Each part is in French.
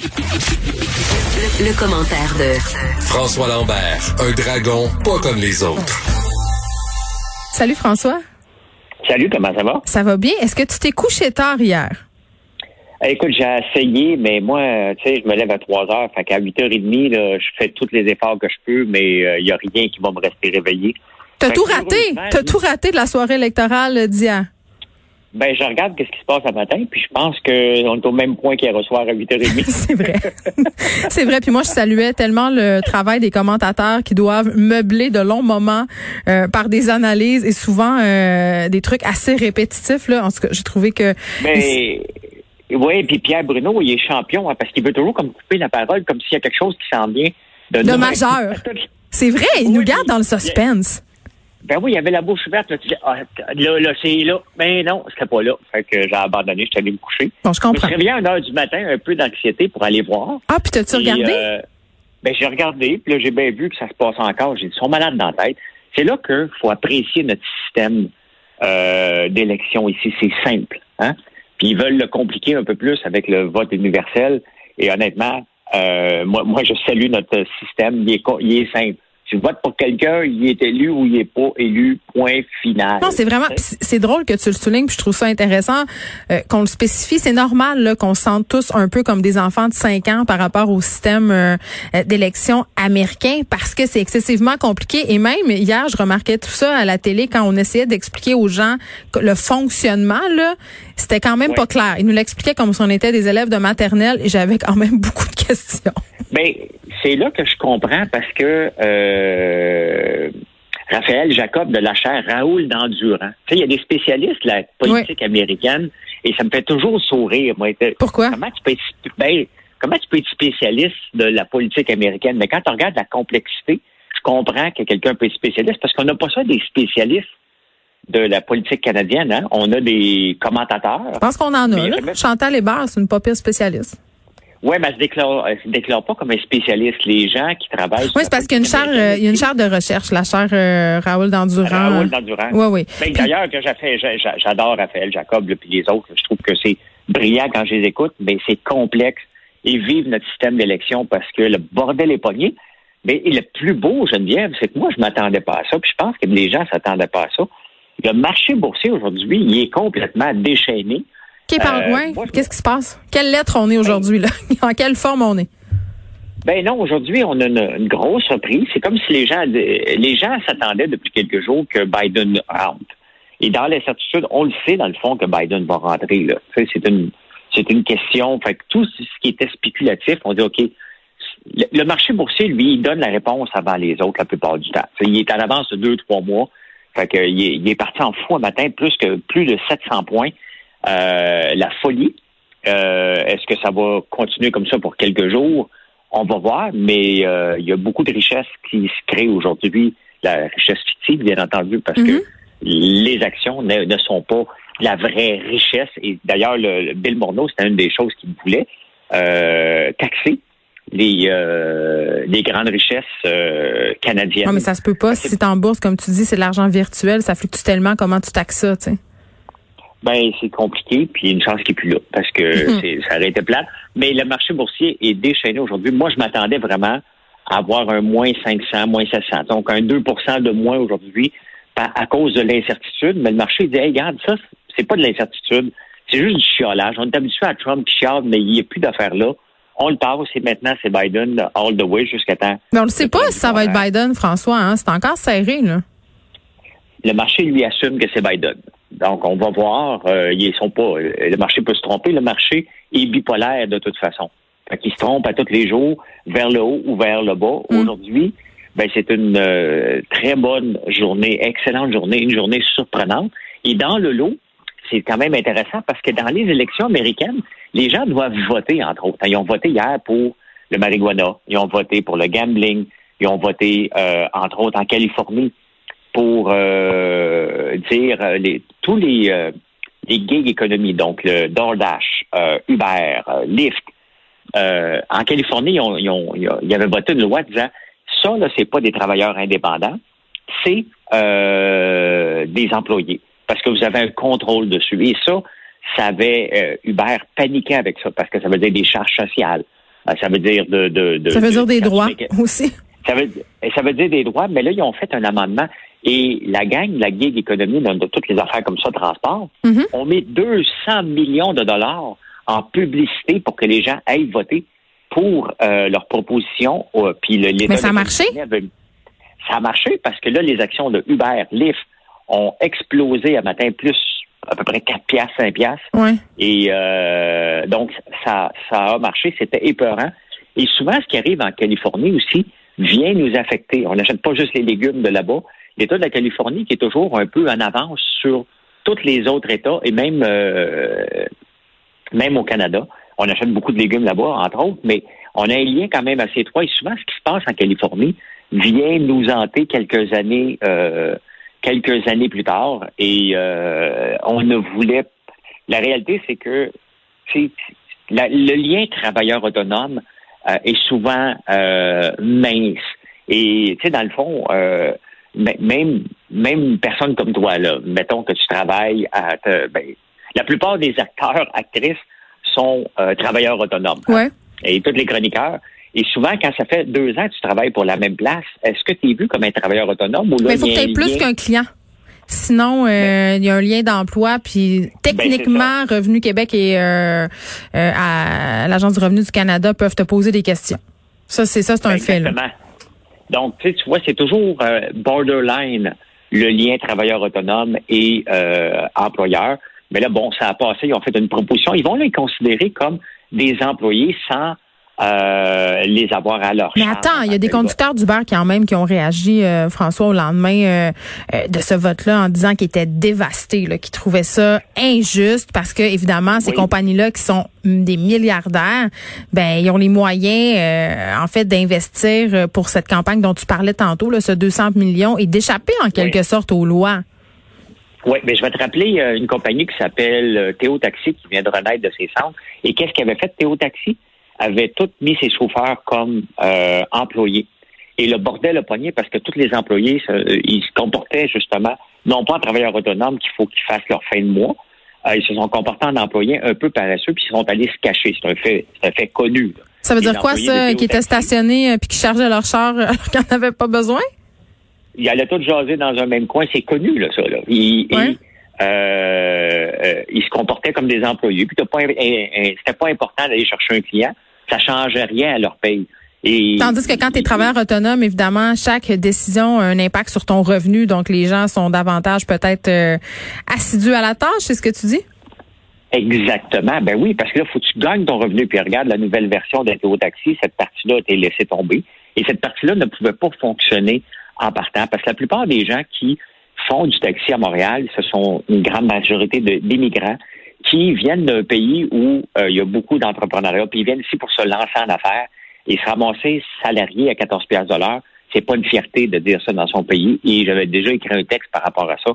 Le, commentaire de François Lambert, un dragon pas comme les autres. Salut François. Salut, comment ça va? Ça va bien? Est-ce que tu t'es couché tard hier? Eh, écoute, j'ai essayé, mais moi, tu sais, je me lève à 3 heures. Fait qu'à 8h30, là, je fais tous les efforts que je peux, mais il euh, n'y a rien qui va me rester réveillé. T'as tout raté. T'as tout raté de la soirée électorale d'hier. Ben, je regarde qu'est-ce qui se passe ce matin, puis je pense qu'on est au même point qu'hier soir à 8h30. C'est vrai. C'est vrai. Puis moi, je saluais tellement le travail des commentateurs qui doivent meubler de longs moments euh, par des analyses et souvent euh, des trucs assez répétitifs. Là. En tout cas, j'ai trouvé que... Mais... Oui, puis Pierre Bruno, il est champion hein, parce qu'il veut toujours comme couper la parole comme s'il y a quelque chose qui s'en vient de, de majeur. C'est vrai, il nous garde dans le suspense. Ben oui, il y avait la bouche ouverte. Là, tu dis, ah, là, là c'est là. Mais non, c'était pas là. Fait que j'ai abandonné, je suis allé me coucher. Bon, je comprends. Je me suis réveillé à 1 heure du matin, un peu d'anxiété pour aller voir. Ah, puis t'as-tu regardé? Euh, ben, j'ai regardé, puis là, j'ai bien vu que ça se passe encore. J'ai dit, ils sont malades dans la tête. C'est là qu'il faut apprécier notre système euh, d'élection ici. C'est simple. Hein? Puis ils veulent le compliquer un peu plus avec le vote universel. Et honnêtement, euh, moi, moi, je salue notre système. Il est, il est simple tu votes pour quelqu'un, il est élu ou il est pas élu, point final. Non, c'est vraiment, c'est drôle que tu le soulignes, puis je trouve ça intéressant euh, qu'on le spécifie. C'est normal qu'on se sente tous un peu comme des enfants de 5 ans par rapport au système euh, euh, d'élection américain parce que c'est excessivement compliqué. Et même hier, je remarquais tout ça à la télé quand on essayait d'expliquer aux gens le fonctionnement, là, c'était quand même pas clair. Ils nous l'expliquaient comme si on était des élèves de maternelle et j'avais quand même beaucoup de questions. Mais ben, c'est là que je comprends parce que euh, Raphaël Jacob de la chaire Raoul d'Endurant. Tu sais, il y a des spécialistes de la politique américaine et ça me fait toujours sourire. Moi. Pourquoi? Comment tu peux être, ben, comment tu peux être spécialiste de la politique américaine? Mais quand tu regardes la complexité, je comprends que quelqu'un peut être spécialiste parce qu'on n'a pas ça des spécialistes de la politique canadienne. Hein? On a des commentateurs. Je pense qu'on en a. Là. Chantal Hébert, c'est une pas pire spécialiste. Oui, mais elle se déclare, se déclare pas comme un spécialiste. Les gens qui travaillent. Oui, c'est parce qu'il y a une chaire, euh, il y a une chaire de recherche, la chaire euh, Raoul Dandurand. Raoul Dandurand. Oui, oui. Ben, D'ailleurs, que j'adore Raphaël Jacob et les autres. Je trouve que c'est brillant quand je les écoute, mais c'est complexe. Ils vivent notre système d'élection parce que le bordel est pogné. Mais le plus beau, Geneviève, c'est que moi, je m'attendais pas à ça. Puis je pense que les gens s'attendaient pas à ça. Le marché boursier aujourd'hui, il est complètement déchaîné. Euh, Qu'est-ce qui se passe? Quelle lettre on est aujourd'hui, là? en quelle forme on est? Ben non, aujourd'hui, on a une, grosse reprise. C'est comme si les gens les gens s'attendaient depuis quelques jours que Biden rentre. Et dans l'incertitude, on le sait, dans le fond, que Biden va rentrer. Là. C'est une c'est une question. Fait que tout ce qui était spéculatif, on dit OK. Le, marché boursier, lui, il donne la réponse avant les autres la plupart du temps. il est en avance de deux, trois mois. Fait que, il, est, il est parti en fou un matin, plus que plus de 700 points. Euh, la folie. Euh, est-ce que ça va continuer comme ça pour quelques jours? On va voir, mais euh, il y a beaucoup de richesses qui se créent aujourd'hui. La richesse fictive, bien entendu, parce que mhm. les actions ne, sont pas la vraie richesse. Et d'ailleurs, le, Bill Morneau, c'était une des choses qu'il voulait, taxer les, les grandes richesses canadiennes. Non, mais ça se peut pas. Si c'est en bourse, comme tu dis, c'est de l'argent virtuel, ça fluctue tellement. Comment tu taxes ça, tu sais? Ben, c'est compliqué, puis il y a une chance qui est plus là, parce que mhm. ça aurait été plat. Mais le marché boursier est déchaîné aujourd'hui. Moi, je m'attendais vraiment à avoir un moins 500, moins 700. Donc, un 2% de moins aujourd'hui à, cause de l'incertitude. Mais le marché dit, hey, regarde, ça, c'est pas de l'incertitude. C'est juste du chiolage. On est habitué à Trump qui chiale, mais il n'y a plus d'affaires là. On le passe et maintenant, c'est Biden all the way jusqu'à temps. Mais on ne sait pas si ça va être Biden, François. Hein? C'est encore serré, là. Le marché, lui, assume que c'est Biden. Donc, on va voir. Euh, ils sont pas. Euh, le marché peut se tromper. Le marché est bipolaire de toute façon. Fait qu'il se trompe à tous les jours, vers le haut ou vers le bas. Mm. Aujourd'hui, ben c'est une euh, très bonne journée, excellente journée, une journée surprenante. Et dans le lot, c'est quand même intéressant parce que dans les élections américaines, les gens doivent voter, entre autres. Ils ont voté hier pour le marijuana, ils ont voté pour le gambling, ils ont voté, entre autres, en Californie pour euh, dire euh, les, tous les, euh, les gig économies, donc le DoorDash, euh, Uber, Lyft. en Californie, ils, ont, ils, ont, ils avaient voté une loi disant ça, là, c'est pas des travailleurs indépendants, c'est des employés. Parce que vous avez un contrôle dessus. Et ça, ça avait Uber paniqué avec ça, parce que ça veut dire des charges sociales. Euh, ça veut dire de, de, de ça veut dire de- des droits aussi. ça veut, ça veut dire des droits, mais là, ils ont fait un amendement. Et la gang, la gig économie, de, de toutes les affaires comme ça, transport, Mhm. on met 200 millions de dollars en publicité pour que les gens aillent voter pour euh, leur proposition. euh, puis le, Mais ça a marché? Ça a marché parce que là, les actions de Uber, Lyft ont explosé à matin plus à peu près 4 piastres, 5 piastres. Ouais. Et euh, donc, ça, ça a marché, c'était épeurant. Et souvent, ce qui arrive en Californie aussi vient nous affecter. On n'achète pas juste les légumes de là-bas. L'État de la Californie qui est toujours un peu en avance sur tous les autres États et même, euh, même au Canada. On achète beaucoup de légumes là-bas, entre autres, mais on a un lien quand même assez étroit. Et souvent, ce qui se passe en Californie vient nous hanter quelques années, euh, quelques années plus tard. Et euh, on ne voulait. La réalité, c'est que le lien travailleur autonome euh, est souvent euh, mince. Et tu sais, dans le fond, euh, même même une personne comme toi là, mettons que tu travailles à, te- ben, la plupart des acteurs actrices sont euh, travailleurs autonomes. hein, Ouais. et tous les chroniqueurs. Et souvent, quand ça fait deux ans que tu travailles pour la même place, est-ce que tu es vu comme un travailleur autonome ou là, Mais il faut que tu aies plus qu'un client. Sinon, euh, il y a un lien d'emploi, puis techniquement, Revenu Québec et euh, euh, l'Agence du revenu du Canada peuvent te poser des questions. Ça, c'est ça, c'est un fait. Donc, tu vois, c'est toujours euh, borderline le lien travailleur autonome et euh, employeur. Mais là, bon, ça a passé, ils ont fait une proposition. Ils vont les considérer comme des employés sans euh, les avoir à leur Mais charge. attends, il y a des conducteurs d'Uber quand même qui ont réagi, euh, François, au lendemain euh, de ce vote-là en disant qu'ils étaient dévastés, qu'ils trouvaient ça injuste parce que, évidemment, ces Oui. compagnies-là qui sont des milliardaires, ben ils ont les moyens, en fait, d'investir pour cette campagne dont tu parlais tantôt, là, ce 200 millions, et d'échapper en quelque sorte aux lois. Oui, mais je vais te rappeler une compagnie qui s'appelle Théo Taxi qui vient de renaître de ses centres. Et qu'est-ce qu'avait fait Théo Taxi? Avait tout mis ses chauffeurs comme euh, employés. Et le bordel a pogné parce que tous les employés, euh, ils se comportaient justement, non pas en travailleurs autonomes qu'il faut qu'ils fassent leur fin de mois. Euh, ils se sont comportés en employés un peu paresseux, puis ils sont allés se cacher. C'est un fait, c'est un fait connu. là. Ça veut Les dire quoi, ça, qui étaient stationnés puis qui chargeaient leur char alors qu'ils n'en avaient pas besoin? ils allaient tous jaser dans un même coin. C'est connu, là, ça. Là. Ils, Ouais. ils, euh, ils se comportaient comme des employés. Puis pas, c'était pas important d'aller chercher un client. Ça changeait rien à leur paye. Et, Tandis que quand tu es travailleur autonome, évidemment, chaque décision a un impact sur ton revenu. Donc, les gens sont davantage peut-être euh, assidus à la tâche, c'est ce que tu dis? Exactement. Ben oui, parce que là, faut que tu gagnes ton revenu. Puis regarde la nouvelle version de Théo Taxi, cette partie-là a été laissée tomber. Et cette partie-là ne pouvait pas fonctionner en partant. Parce que la plupart des gens qui font du taxi à Montréal, ce sont une grande majorité d'immigrants qui viennent d'un pays où euh, il y a beaucoup d'entrepreneuriat, puis ils viennent ici pour se lancer en affaires et se ramasser salarié à 14 piastres de l'heure. C'est pas une fierté de dire ça dans son pays. Et j'avais déjà écrit un texte par rapport à ça.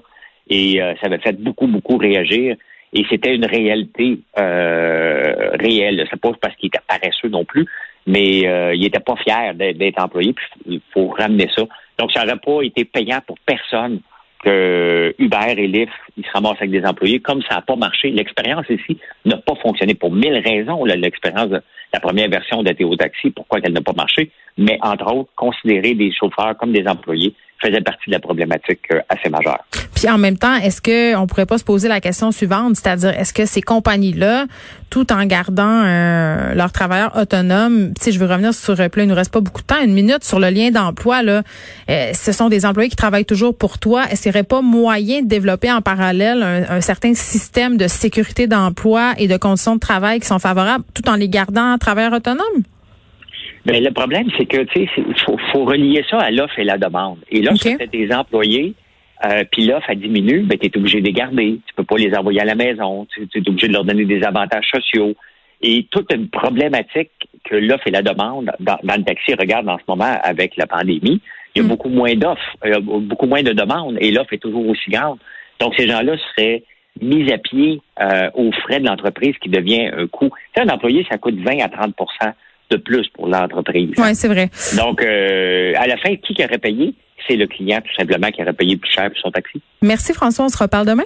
Et euh, ça avait fait beaucoup, beaucoup réagir. Et c'était une réalité euh, réelle. C'est pas parce qu'il était paresseux non plus, mais euh, il était pas fier d'être employé. Il faut ramener ça. Donc, ça n'aurait pas été payant pour personne Uber et Lyft, ils se ramassent avec des employés. Comme ça n'a pas marché, l'expérience ici n'a pas fonctionné pour mille raisons. L'expérience de la première version de Théo Taxi, pourquoi elle n'a pas marché. Mais entre autres, considérer des chauffeurs comme des employés faisait partie de la problématique euh, assez majeure. Puis en même temps, est-ce que on pourrait pas se poser la question suivante, c'est-à-dire est-ce que ces compagnies-là, tout en gardant euh, leurs travailleurs autonomes, sais, je veux revenir sur, euh, là, il nous reste pas beaucoup de temps, une minute sur le lien d'emploi là, euh, ce sont des employés qui travaillent toujours pour toi. Est-ce qu'il n'y aurait pas moyen de développer en parallèle un, un certain système de sécurité d'emploi et de conditions de travail qui sont favorables, tout en les gardant travailleurs autonomes? Mais le problème, c'est que tu sais, faut, faut relier ça à l'offre et la demande. Et là, OK. si tu des employés, euh, puis l'offre elle diminue, ben, tu es obligé de les garder. Tu peux pas les envoyer à la maison. Tu, es obligé de leur donner des avantages sociaux. Et toute une problématique que l'offre et la demande dans, dans le taxi regarde en ce moment avec la pandémie. Il y a Mm. beaucoup moins d'offres, il y a beaucoup moins de demandes et l'offre est toujours aussi grande. Donc, ces gens-là seraient mis à pied euh, aux frais de l'entreprise qui devient un coût. Tu sais, un employé, ça coûte 20 à 30 de plus pour l'entreprise. Oui, c'est vrai. Donc, euh, à la fin, qui aurait payé? C'est le client, tout simplement, qui aurait payé plus cher pour son taxi. Merci François, on se reparle demain.